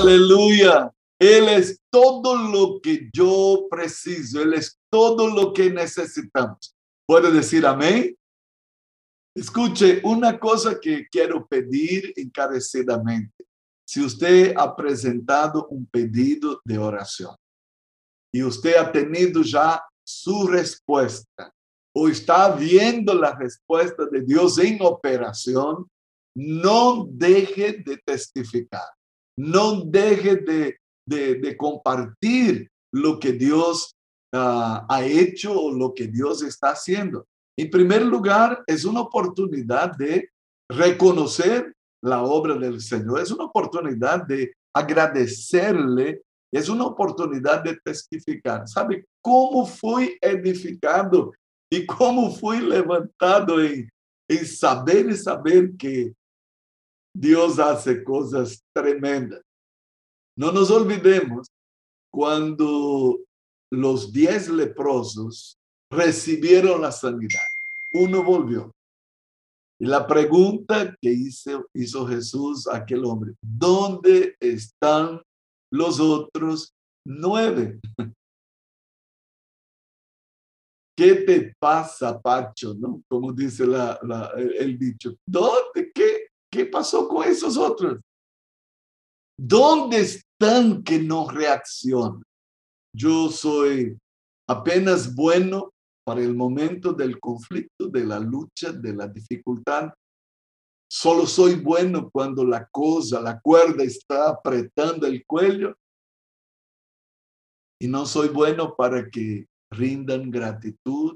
Aleluya. Él es todo lo que yo preciso. Él es todo lo que necesitamos. ¿Puede decir amén? Escuche, una cosa que quiero pedir encarecidamente. Si usted ha presentado un pedido de oración y usted ha tenido ya su respuesta o está viendo la respuesta de Dios en operación, no deje de testificar, no deje de, de, compartir lo que Dios ah, ha hecho o lo que Dios está haciendo. En primer lugar, es una oportunidad de reconocer la obra del Señor, es una oportunidad de agradecerle, es una oportunidad de testificar. ¿Sabe cómo fui edificado y cómo fui levantado en, en saber y saber que Dios hace cosas tremendas? No nos olvidemos cuando los diez leprosos recibieron la sanidad. Uno volvió. Y la pregunta que hizo, Jesús a aquel hombre, ¿dónde están los otros nueve? ¿Qué te pasa, Pacho? ¿No? Como dice la, el dicho. ¿Dónde? ¿Qué, ¿Qué pasó con esos otros? ¿Dónde están que no reaccionan? Yo soy apenas bueno para el momento del conflicto, de la lucha, de la dificultad. Solo soy bueno cuando la cosa, la cuerda está apretando el cuello. Y no soy bueno para que rindan gratitud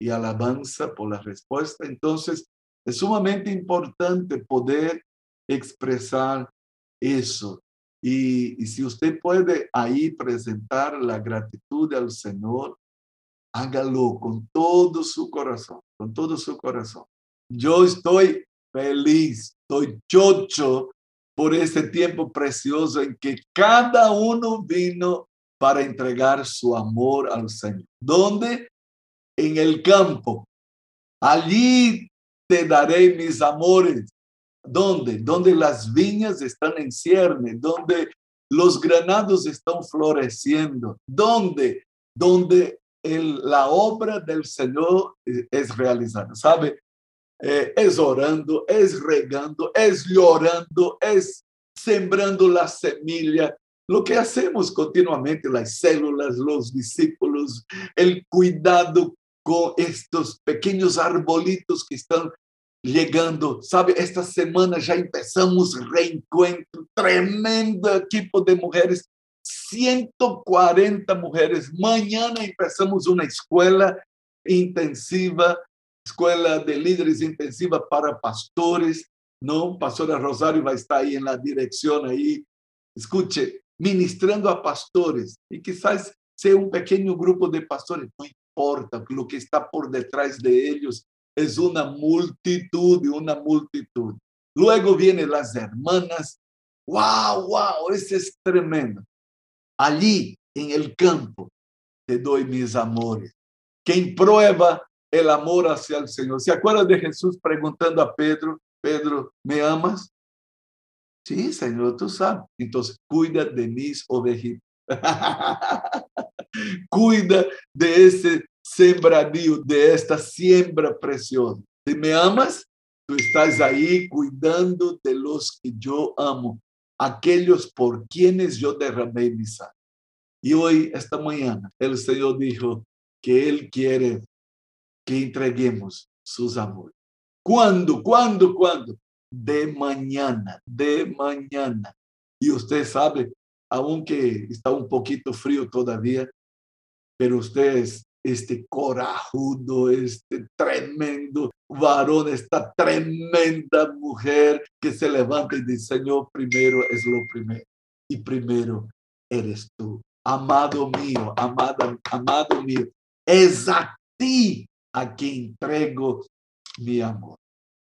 y alabanza por la respuesta. Entonces, es sumamente importante poder expresar eso. Y, y si usted puede ahí presentar la gratitud al Señor, hágalo con todo su corazón, con todo su corazón. Yo estoy feliz, estoy chocho por este tiempo precioso en que cada uno vino para entregar su amor al Señor. ¿Dónde? En el campo. Allí te daré mis amores. ¿Dónde? Donde las viñas están en cierne, donde los granados están floreciendo. ¿Dónde? Donde la obra del Señor eh, es realizada, ¿sabe? Eh, es orando, es regando, es llorando, es sembrando la semilla. Lo que hacemos continuamente, las células, los discípulos, el cuidado con estos pequeños arbolitos que están llegando. Sabe, esta semana ya empezamos reencuentro, tremendo equipo de mujeres 140 mujeres. Mañana empezamos una escuela intensiva, escuela de líderes intensiva para pastores, ¿no? Pastora Rosario va a estar ahí en la dirección ahí. Escuche, ministrando a pastores y quizás sea un pequeño grupo de pastores, no importa, lo que está por detrás de ellos es una multitud y una multitud. Luego vienen las hermanas. ¡Wow, wow! Ese es tremendo. Allí en el campo te doy mis amores. Quien prueba el amor hacia el Señor. ¿Se acuerda de Jesús preguntando a Pedro, Pedro, ¿me amas? Sí, Señor, tú sabes. Entonces, cuida de mis ovejitas. cuida de ese sembradío, de esta siembra preciosa. Si me amas, tú estás ahí cuidando de los que yo amo aquellos por quienes yo derramé mi sangre. Y hoy, esta mañana, el Señor dijo que Él quiere que entreguemos sus amores. ¿Cuándo? ¿Cuándo? ¿Cuándo? De mañana, de mañana. Y usted sabe, aunque está un poquito frío todavía, pero usted es este corajudo, este tremendo varón, esta tremenda mujer que se levanta y dice, Señor, primero es lo primero y primero eres tú. Amado mío, amado, amado mío, es a ti a quien entrego mi amor.